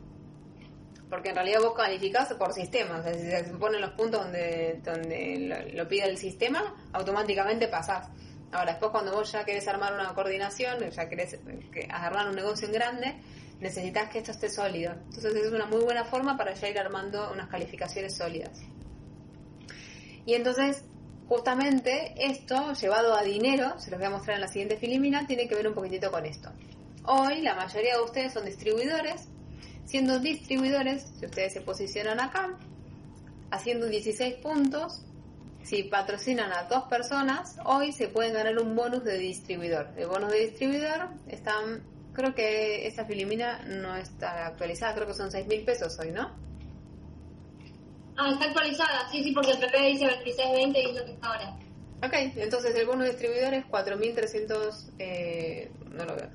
Porque en realidad vos calificás por sistema, o sea, si se ponen los puntos donde, donde lo, pide el sistema, automáticamente pasás. Ahora, después cuando vos ya querés armar una coordinación, ya querés que, armar un negocio en grande, necesitas que esto esté sólido. Entonces es una muy buena forma para ya ir armando unas calificaciones sólidas. Y entonces, justamente esto, llevado a dinero, se los voy a mostrar en la siguiente filimina, tiene que ver un poquitito con esto. Hoy la mayoría de ustedes son distribuidores, siendo distribuidores, si ustedes se posicionan acá, haciendo 16 puntos, si patrocinan a dos personas, hoy se pueden ganar un bonus de distribuidor. El bonus de distribuidor están creo que esta filimina no está actualizada, creo que son 6 mil pesos hoy, ¿no? Ah, está actualizada, sí, sí, porque el PP dice 26.20 y es lo que está ahora. Ok, entonces el bono distribuidor es 4.300... Eh, no lo veo.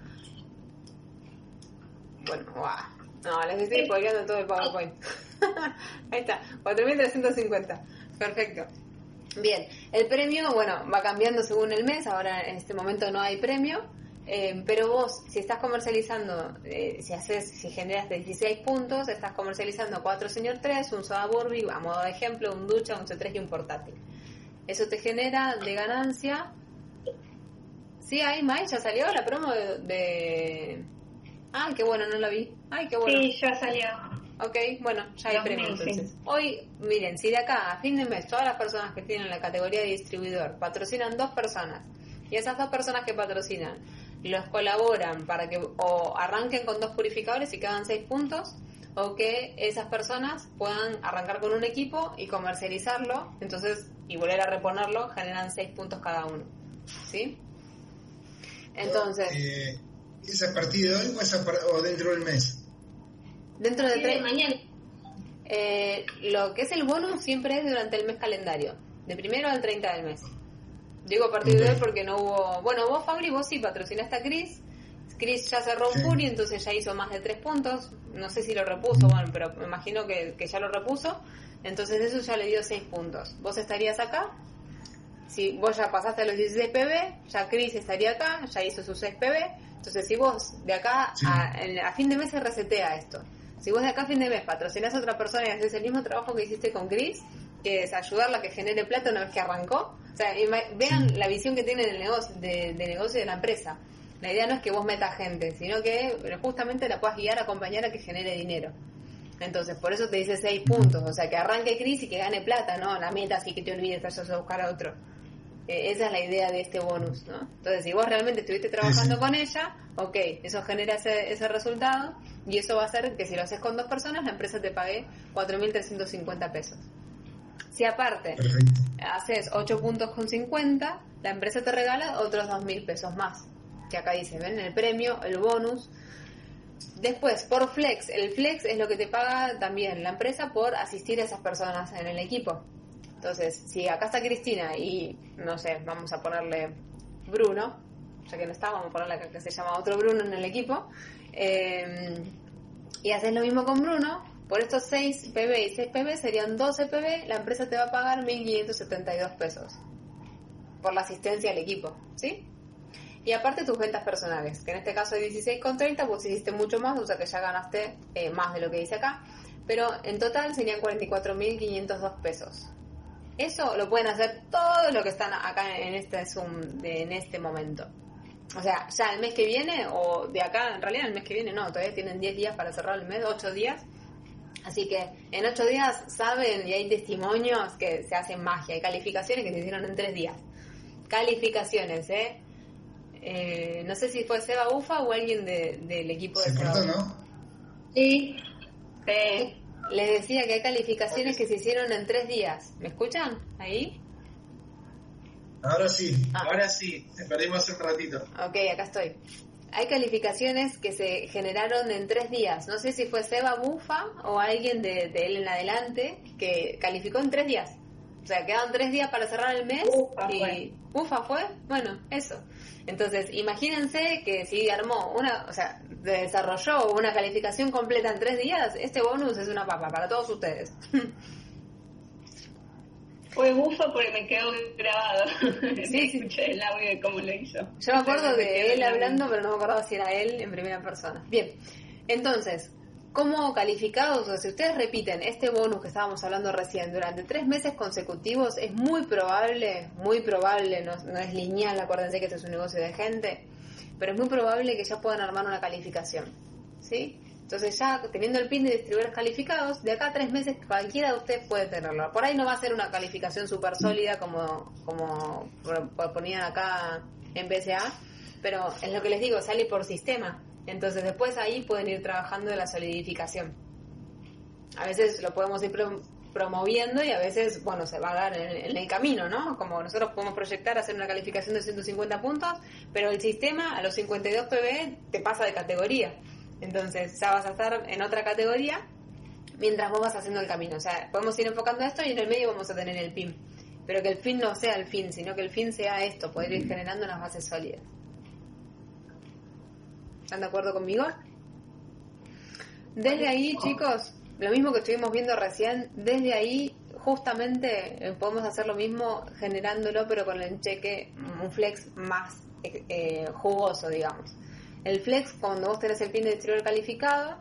Bueno, guau. No, les estoy spoileando todo el PowerPoint. [LAUGHS] Ahí está, 4.350. Perfecto. Bien, el premio, bueno, va cambiando según el mes. Ahora en este momento no hay premio. Eh, pero vos, si estás comercializando, eh, si haces, si generas 16 puntos, estás comercializando 4 Señor 3, un Soda Burby, a modo de ejemplo, un ducha, un C3 y un portátil. Eso te genera de ganancia. Sí, ahí, Mai, ya salió la promo de, de... Ay, qué bueno, no la vi. Ay, qué bueno. Sí, ya salió. Ok, bueno, ya hay premio entonces. Hoy, miren, si de acá a fin de mes todas las personas que tienen la categoría de distribuidor patrocinan dos personas y esas dos personas que patrocinan los colaboran para que o arranquen con dos purificadores y quedan seis puntos o que esas personas puedan arrancar con un equipo y comercializarlo, entonces y volver a reponerlo, generan seis puntos cada uno. ¿Sí? Entonces, Eh, ¿Es a partir de hoy o, es a par- o dentro del mes? dentro de Sí, tres de mañana. Eh, lo que es el bonus siempre es durante el mes calendario, de primero al 30 del mes. Digo a partir de hoy porque no hubo... Bueno, vos Fabri, vos sí patrocinaste a Chris. Chris ya cerró un Sí. Fury, entonces ya hizo más de tres puntos. No sé si lo repuso, bueno, pero me imagino que, que ya lo repuso. Entonces eso ya le dio seis puntos. Vos estarías acá. Si vos ya pasaste a los 16 PB, ya Chris estaría acá, ya hizo sus 6 PB. Entonces si vos de acá Sí. a, fin de mes se resetea esto. Si vos de acá a fin de mes patrocinás a otra persona y haces el mismo trabajo que hiciste con Chris, que es ayudarla a que genere plata una vez que arrancó, o sea, vean la visión que tiene del negocio, de, de negocio de la empresa. La idea no es que vos metas gente, sino que justamente la puedas guiar, acompañar a que genere dinero. Entonces, por eso te dice seis puntos, o sea, que arranque Chris y que gane plata, ¿no? La meta así que te olvides, vayas a buscar a otro. Eh, esa es la idea de este bonus, ¿no? Entonces, si vos realmente estuviste trabajando sí. con ella, ok, eso genera ese, ese resultado y eso va a hacer que si lo haces con dos personas, la empresa te pague 4.350 pesos. Si aparte Perfecto. haces 8 puntos con 50, la empresa te regala otros 2.000 pesos más. Que acá dice, ven, el premio, el bonus. Después, por flex, el flex es lo que te paga también la empresa por asistir a esas personas en el equipo. Entonces, si acá está Cristina y, no sé, vamos a ponerle Bruno, ya que no está, vamos a ponerle acá que se llama otro Bruno en el equipo, eh, y haces lo mismo con Bruno, por estos 6 PB y 6 PB serían 12 PB, la empresa te va a pagar 1.572 pesos por la asistencia al equipo, ¿sí? Y aparte tus ventas personales, que en este caso de 16,30, pues hiciste mucho más, o sea que ya ganaste eh, más de lo que dice acá, pero en total serían 44.502 pesos. Eso lo pueden hacer todos los que están acá en este Zoom de, en este momento. O sea, ya el mes que viene, o de acá, en realidad el mes que viene no, todavía tienen 10 días para cerrar el mes, 8 días. Así que en 8 días saben y hay testimonios que se hacen magia, hay calificaciones que se hicieron en 3 días. Calificaciones, ¿eh? Eh, no sé si fue Seba Ufa o alguien de- del equipo de Se Seba cortó, Ufa. ¿no? Sí. Sí. Les decía que hay calificaciones que se hicieron en 3 días. ¿Me escuchan? ¿Ahí? Ahora sí. Ah. Ahora sí, te perdimos un ratito. Ok, acá estoy. Hay calificaciones que se generaron en tres días. No sé si fue Seba Bufa o alguien de, de él en adelante que calificó en tres días. O sea, quedaban tres días para cerrar el mes Bufa y fue. Bufa fue. Bueno, eso. Entonces, imagínense que si armó una, o sea, desarrolló una calificación completa en tres días, este bonus es una papa para todos ustedes. [LAUGHS] Fue bufo porque me quedó grabado. [LAUGHS] Sí, sí. Escuché el audio de cómo lo hizo. Yo me acuerdo de él hablando, pero no me acordaba si era él en primera persona. Bien, entonces, ¿cómo calificados? O sea, si ustedes repiten este bonus que estábamos hablando recién durante tres meses consecutivos, es muy probable, muy probable, no, es lineal, acuérdense que este es un negocio de gente, pero es muy probable que ya puedan armar una calificación. ¿Sí? Entonces ya teniendo el pin de distribuidores calificados, de acá tres meses cualquiera de ustedes puede tenerlo. Por ahí no va a ser una calificación súper sólida como, como ponían acá en BCA, pero es lo que les digo, sale por sistema. Entonces después ahí pueden ir trabajando de la solidificación. A veces lo podemos ir pro- promoviendo y a veces, bueno, se va a dar en, el camino, ¿no? Como nosotros podemos proyectar hacer una calificación de 150 puntos, pero el sistema a los 52 PB te pasa de categoría. Entonces ya vas a estar en otra categoría mientras vos vas haciendo el camino. O sea, podemos ir enfocando esto y en el medio vamos a tener el PIN. Pero que el fin no sea el fin, sino que el fin sea esto, poder ir generando unas bases sólidas. ¿Están de acuerdo conmigo? Desde ahí, chicos, lo mismo que estuvimos viendo recién, desde ahí justamente eh, podemos hacer lo mismo generándolo, pero con el cheque, un flex más eh, jugoso, digamos. El flex, cuando vos tenés el pin de distribuidor calificado.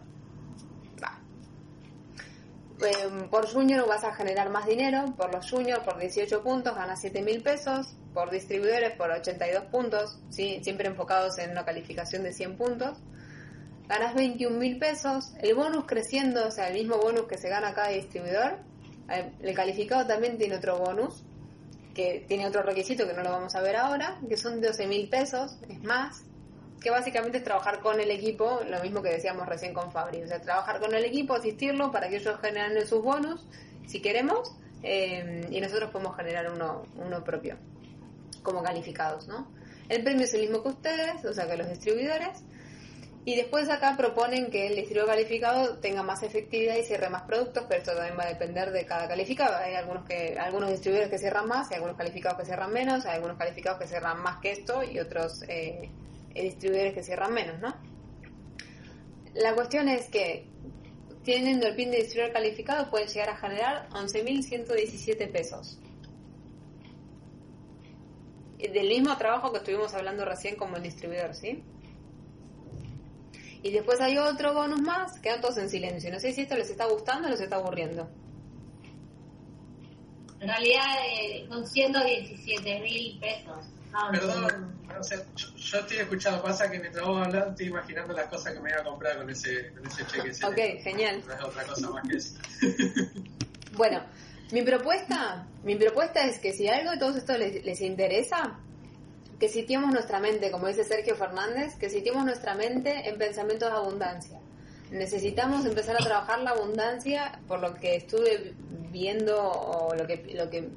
Eh, por junior vas a generar más dinero, por los juniors por 18 puntos ganas 7 mil pesos, por distribuidores por 82 puntos, ¿sí? siempre enfocados en una calificación de 100 puntos ganas 21 mil pesos, el bonus creciendo, o sea, el mismo bonus que se gana cada distribuidor, eh, el calificado también tiene otro bonus, que tiene otro requisito que no lo vamos a ver ahora, que son 12 mil pesos, es más, que básicamente es trabajar con el equipo, lo mismo que decíamos recién con Fabri, o sea, trabajar con el equipo, asistirlo para que ellos generen sus bonus, si queremos, eh, y nosotros podemos generar uno, uno propio, como calificados, ¿no? El premio es el mismo que ustedes, o sea, que los distribuidores, y después acá proponen que el distribuidor calificado tenga más efectividad y cierre más productos, pero esto también va a depender de cada calificado. Hay algunos que algunos distribuidores que cierran más, hay algunos calificados que cierran menos, hay algunos calificados que cierran más que esto y otros eh, distribuidores que cierran menos, ¿no? La cuestión es que teniendo el pin de distribuidor calificado pueden llegar a generar 11.117 pesos. Del mismo trabajo que estuvimos hablando recién como el distribuidor, ¿sí? Y después hay otro bonus más, quedan todos en silencio. No sé si esto les está gustando o les está aburriendo. En realidad eh, son 117 mil pesos. Ah, Perdón, yo, yo estoy escuchando, pasa que mientras vos hablando estoy imaginando las cosas que me iba a comprar con ese, con ese cheque. ese Ok, genial. No es otra cosa más que eso. [LAUGHS] [LAUGHS] Bueno, mi propuesta, mi propuesta es que si algo de todo esto les, les interesa, que sitiemos nuestra mente, como dice Sergio Fernández, que sitiemos nuestra mente en pensamientos de abundancia. Necesitamos empezar a trabajar la abundancia por lo que estuve viendo o lo que, lo que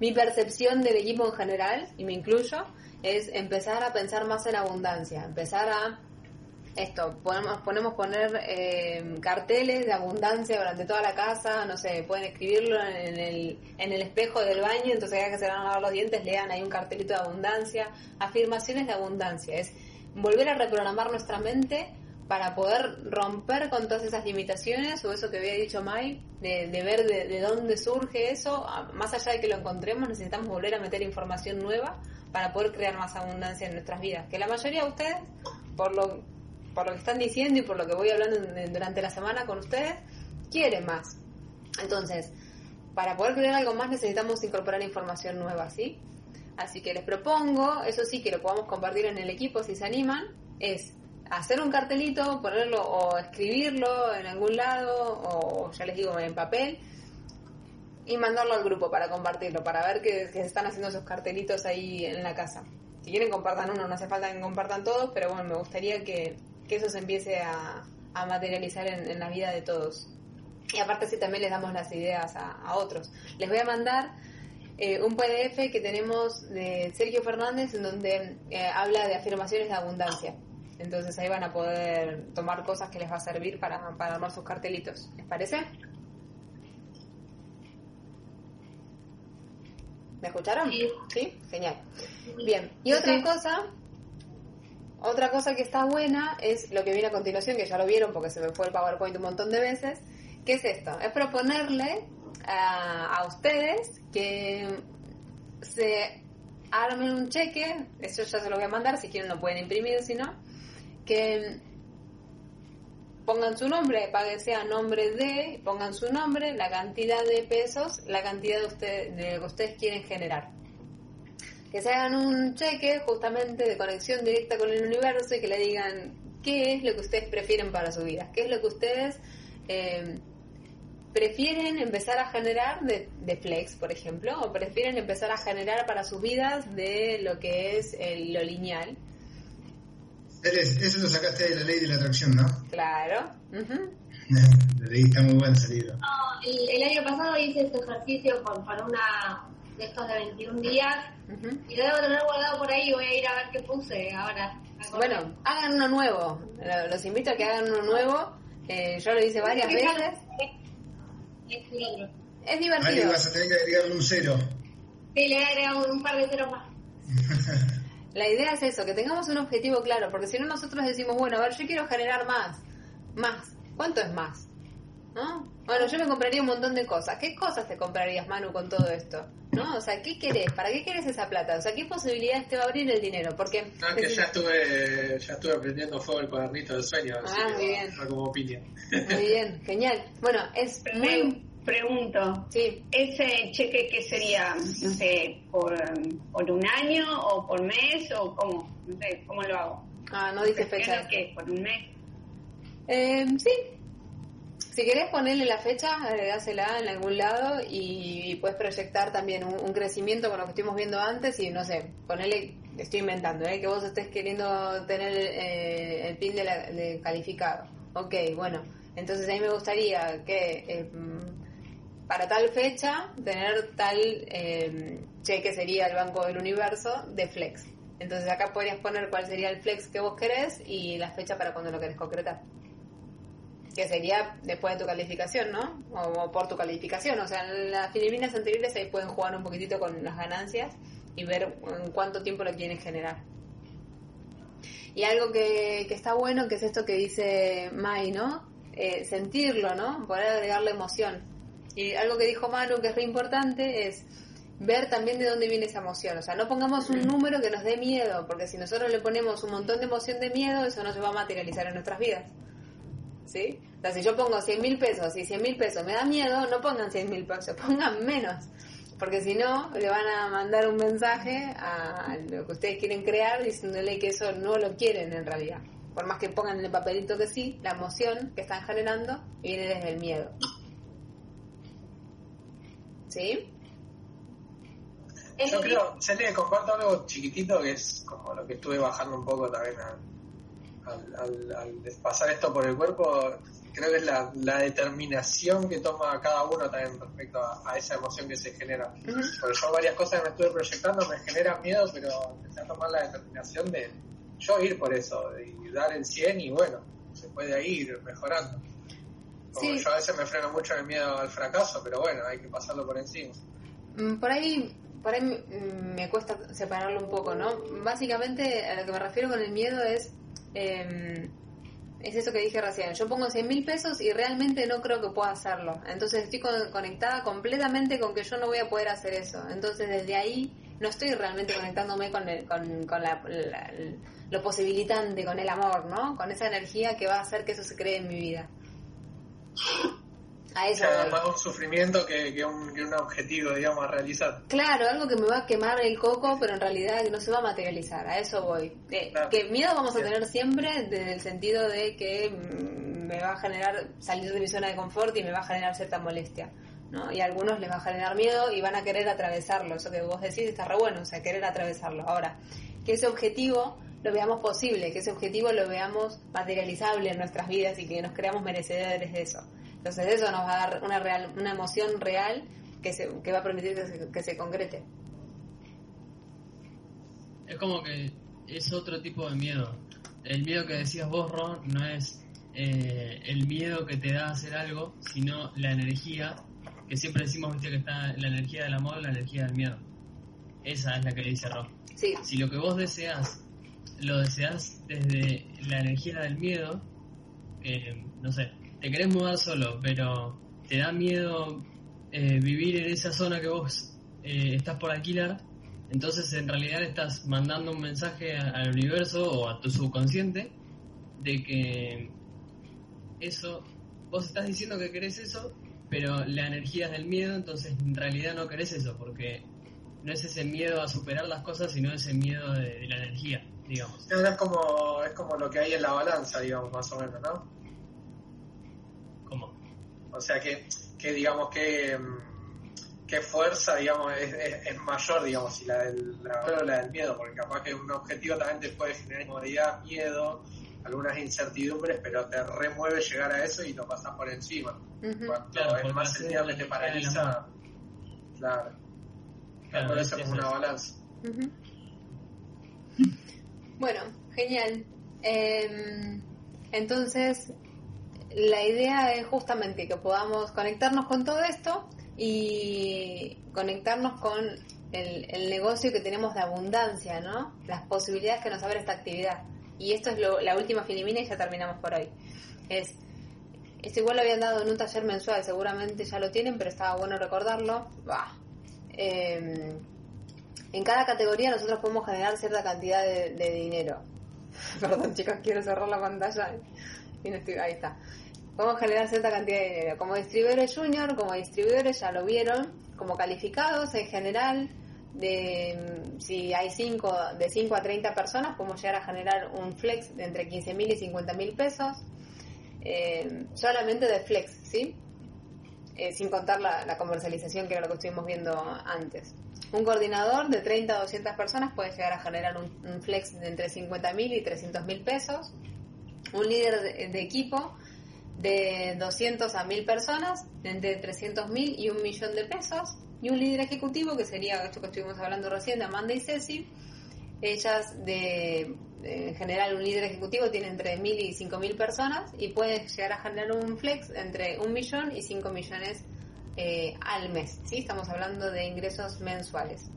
mi percepción del equipo en general, y me incluyo, es empezar a pensar más en abundancia, empezar a esto, podemos, ponemos poner eh, carteles de abundancia durante toda la casa, no sé, pueden escribirlo en el, en el espejo del baño, entonces ya que se van a lavar los dientes, lean ahí un cartelito de abundancia, afirmaciones de abundancia, es volver a reprogramar nuestra mente para poder romper con todas esas limitaciones o eso que había dicho Mai, de, ver de, de dónde surge eso, a- más allá de que lo encontremos, necesitamos volver a meter información nueva para poder crear más abundancia en nuestras vidas. Que la mayoría de ustedes, por lo, por lo que están diciendo y por lo que voy hablando durante la semana con ustedes, quieren más. Entonces, para poder crear algo más necesitamos incorporar información nueva, ¿sí? Así que les propongo, eso sí que lo podamos compartir en el equipo si se animan, es hacer un cartelito, ponerlo o escribirlo en algún lado o ya les digo en papel y mandarlo al grupo para compartirlo, para ver que, se están haciendo esos cartelitos ahí en la casa. Si quieren compartan uno, no hace falta que compartan todos, pero bueno, me gustaría que, que eso se empiece a, a materializar en, la vida de todos. Y aparte si también les damos las ideas a, a otros. Les voy a mandar eh, un PDF que tenemos de Sergio Fernández en donde eh, habla de afirmaciones de abundancia. Entonces ahí van a poder tomar cosas que les va a servir para, para armar sus cartelitos. ¿Les parece? ¿Me escucharon? Sí. ¿Sí? Genial. Bien. Y otra Sí. cosa, otra cosa que está buena es lo que viene a continuación, que ya lo vieron porque se me fue el PowerPoint un montón de veces. ¿Qué es esto? Es proponerle a, a ustedes que se armen un cheque, eso ya se lo voy a mandar, si quieren lo pueden imprimir, si no, que pongan su nombre, pague sea nombre de, pongan su nombre, la cantidad de pesos, la cantidad de, usted, de lo que ustedes quieren generar. Que se hagan un cheque justamente de conexión directa con el universo y que le digan qué es lo que ustedes prefieren para su vida, qué es lo que ustedes eh, prefieren empezar a generar de, flex, por ejemplo, o prefieren empezar a generar para sus vidas de lo que es lo lineal. Eres- Eso lo sacaste de la ley de la atracción, ¿no? Claro. ujú. Lo leí, está muy bueno ese libro. No, el, el año pasado hice este ejercicio con, para una de estos de 21 días Ujú. y lo debo tener guardado por ahí y voy a ir a ver qué puse ahora. Bueno, hagan uno nuevo. Lo- Los invito a que hagan uno nuevo. Eh, yo lo hice varias veces. Es divertido. vas a tener que agregarle un cero. Sí, le agregamos un par de ceros más. [LAUGHS] La idea es eso, que tengamos un objetivo claro, porque si no nosotros decimos, bueno, a ver, yo quiero generar más, más. ¿Cuánto es más? ¿No? Bueno, yo me compraría un montón de cosas. ¿Qué cosas te comprarías, Manu, con todo esto? ¿No? O sea, ¿qué querés? ¿Para qué querés esa plata? O sea, ¿qué posibilidades te va a abrir el dinero? Porque... No, es que ya estuve, ya estuve prendiendo fuego el cuadernito del sueño, así Ah, que muy bien. va como opinión. Muy bien, genial. Bueno, es muy... pregunto, Sí, ¿ese cheque qué sería, no sé, por, por un año o por mes o cómo? No sé, ¿cómo lo hago? ah, no dice ¿Qué fecha. es? ¿Por un mes? Eh, sí. Si querés ponerle la fecha, agregásela en algún lado y, y puedes proyectar también un, un crecimiento con lo que estuvimos viendo antes y no sé, ponerle, estoy inventando, ¿eh? que vos estés queriendo tener eh, el pin de, la- de calificado. Ok, bueno, entonces a mí me gustaría que eh, para tal fecha tener tal eh, cheque sería el Banco del Universo de Flex. Entonces acá podrías poner cuál sería el Flex que vos querés y la fecha para cuando lo querés concretar que sería después de tu calificación, ¿no? O, por tu calificación. O sea, en las Filipinas anteriores ahí pueden jugar un poquitito con las ganancias y ver en cuánto tiempo lo quieren generar. Y algo que, que está bueno, que es esto que dice Mai, ¿no? Eh, sentirlo, ¿no? Poder agregarle emoción. Y algo que dijo Manu que es re importante es ver también de dónde viene esa emoción. O sea, no pongamos un número que nos dé miedo, porque si nosotros le ponemos un montón de emoción de miedo, eso no se va a materializar en nuestras vidas. ¿sí? O sea, si yo pongo 100 mil pesos y 100 mil pesos me da miedo, no pongan 100 mil pesos, [LAUGHS] pongan menos. Porque si no, le van a mandar un mensaje a lo que ustedes quieren crear diciéndole que eso no lo quieren en realidad. Por más que pongan en el papelito que sí, la emoción que están generando viene desde el miedo. ¿Sí? Es Yo creo, le comparto algo chiquitito que es como lo que estuve bajando un poco también a- al, al, al pasar esto por el cuerpo. Creo que es la, la determinación que toma cada uno también respecto a, a esa emoción que se genera. Ujú. Porque yo varias cosas que me estuve proyectando me generan miedo, pero empecé a tomar la determinación de yo ir por eso y dar el 100 y bueno, se puede ir mejorando. Como Sí. yo a veces me freno mucho en el miedo al fracaso, pero bueno, hay que pasarlo por encima. Mm, Por ahí, por ahí mm, me cuesta separarlo un poco, ¿no? Básicamente a lo que me refiero con el miedo es, eh, es eso que dije recién. Yo pongo 100 mil pesos y realmente no creo que pueda hacerlo. Entonces estoy con- conectada completamente con que yo no voy a poder hacer eso. Entonces desde ahí no estoy realmente conectándome con, el- con, con la- la- lo posibilitante, con el amor, ¿no? Con esa energía que va a hacer que eso se cree en mi vida. A O eso sea, voy. más un sufrimiento que, que un, que un objetivo, digamos, a realizar. Claro, algo que me va a quemar el coco, pero en realidad no se va a materializar, a eso voy. Eh, Claro. Que miedo vamos a tener siempre desde el sentido de que mm, me va a generar salir de mi zona de confort y me va a generar cierta molestia. ¿no? Y a algunos les va a generar miedo y van a querer atravesarlo. Eso que vos decís está re bueno, o sea, querer atravesarlo. Ahora, que ese objetivo lo veamos posible, que ese objetivo lo veamos materializable en nuestras vidas y que nos creamos merecedores de eso. Entonces eso nos va a dar una, real, una emoción real que, se, que va a permitir que se, que se concrete. Es como que es otro tipo de miedo. El miedo que decías vos, Ron, no es eh, el miedo que te da a hacer algo, sino la energía, que siempre decimos viste que está la energía del amor, la energía del miedo. Esa es la que dice Ron. Sí, Si lo que vos deseas, lo deseas desde la energía del miedo, que, no sé, te querés mudar solo, pero te da miedo eh, vivir en esa zona que vos eh, estás por alquilar, entonces en realidad estás mandando un mensaje al universo o a tu subconsciente de que eso, vos estás diciendo que querés eso, pero la energía es del miedo, entonces en realidad no querés eso, porque no es ese miedo a superar las cosas, sino ese miedo de la energía, digamos. Es como, es como lo que hay en la balanza, digamos, más o menos, ¿no? ¿Cómo? O sea, que, que digamos, que, mm, qué fuerza, digamos, es, es, es mayor, digamos, si la del, la, o la del miedo, porque capaz que un objetivo también te puede generar incomodidad, miedo, algunas incertidumbres, pero te remueve llegar a eso y lo pasas por encima. Ujú. Cuando Claro, es más el miedo que te paraliza, claro, Claro, eso es una balanza. Bueno, genial. Em, entonces, la idea es justamente que podamos conectarnos con todo esto y conectarnos con el, el negocio que tenemos de abundancia, ¿no? Las posibilidades que nos abre esta actividad. Y esto es lo- la última filimina y ya terminamos por hoy. Es, esto igual lo habían dado en un taller mensual, seguramente ya lo tienen, pero estaba bueno recordarlo. Bah. Em, en cada categoría nosotros podemos generar cierta cantidad de, dinero. [LAUGHS] Perdón, chicos, quiero cerrar la pantalla. Y no estoy, ahí está. Podemos generar cierta cantidad de dinero. Como distribuidores junior, como distribuidores ya lo vieron, como calificados en general, de mm, si hay cinco, de 5 a 30 personas, podemos llegar a generar un flex de entre 15 mil y 50 mil pesos. Eh, solamente de flex, ¿sí? Eh, sin contar la, comercialización, que era lo que estuvimos viendo antes. Un coordinador de 30 a 200 personas puede llegar a generar un, flex de entre 50 mil y 300 mil pesos. Un líder de, equipo de 200 a 1000 personas, entre 300 mil y un millón de pesos. Y un líder ejecutivo, que sería esto que estuvimos hablando recién, Amanda y Ceci. Ellas, de- en general, un líder ejecutivo tiene entre 1000 y 5000 personas y puede llegar a generar un flex entre un millón y 5 millones eh, al mes. ¿sí? Estamos hablando de ingresos mensuales.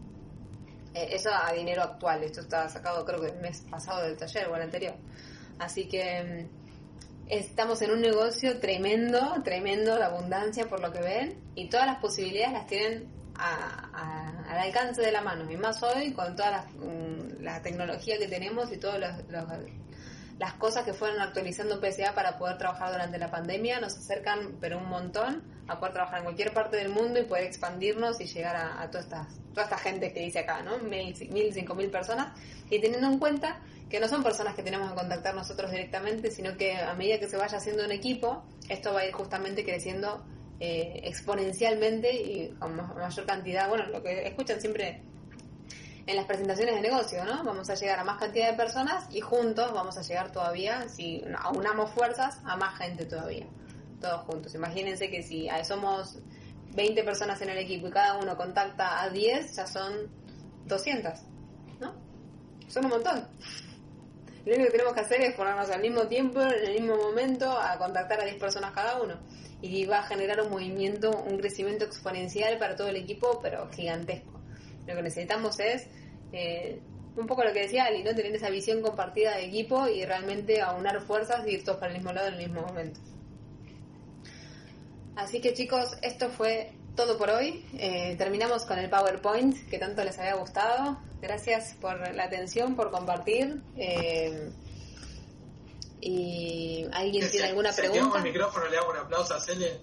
Eh, eso a dinero actual. Esto está sacado, creo que el mes pasado del taller o el anterior. Así que mm, estamos en un negocio tremendo, tremendo de abundancia por lo que ven y todas las posibilidades las tienen a- a- al alcance de la mano y más hoy con toda la, mm, la tecnología que tenemos y todas las cosas que fueron actualizando PSA para poder trabajar durante la pandemia nos acercan pero un montón a poder trabajar en cualquier parte del mundo y poder expandirnos y llegar a, a toda, esta, toda esta gente que dice acá, ¿no? Mil, cinco mil personas y teniendo en cuenta que no son personas que tenemos que contactar nosotros directamente, sino que a medida que se vaya haciendo un equipo, esto va a ir justamente creciendo eh, exponencialmente y con ma- mayor cantidad, bueno, lo que escuchan siempre en las presentaciones de negocio, ¿no? Vamos a llegar a más cantidad de personas y juntos vamos a llegar todavía, si aunamos fuerzas, a más gente todavía, todos juntos. Imagínense que si somos 20 personas en el equipo y cada uno contacta a 10, ya son 200, ¿no? Son un montón. Lo único que tenemos que hacer es ponernos al mismo tiempo, en el mismo momento, a contactar a 10 personas cada uno. Y va a generar un movimiento, un crecimiento exponencial para todo el equipo, pero gigantesco. Lo que necesitamos es eh, un poco lo que decía Ali, ¿no? Tener esa visión compartida de equipo y realmente aunar fuerzas y ir todos para el mismo lado en el mismo momento. Así que chicos, esto fue todo por hoy. Eh, terminamos con el PowerPoint que tanto les había gustado. Gracias por la atención, por compartir. Eh, ¿Y alguien tiene [LAUGHS] alguna Si activamos pregunta? el micrófono, le hago un aplauso a Cele.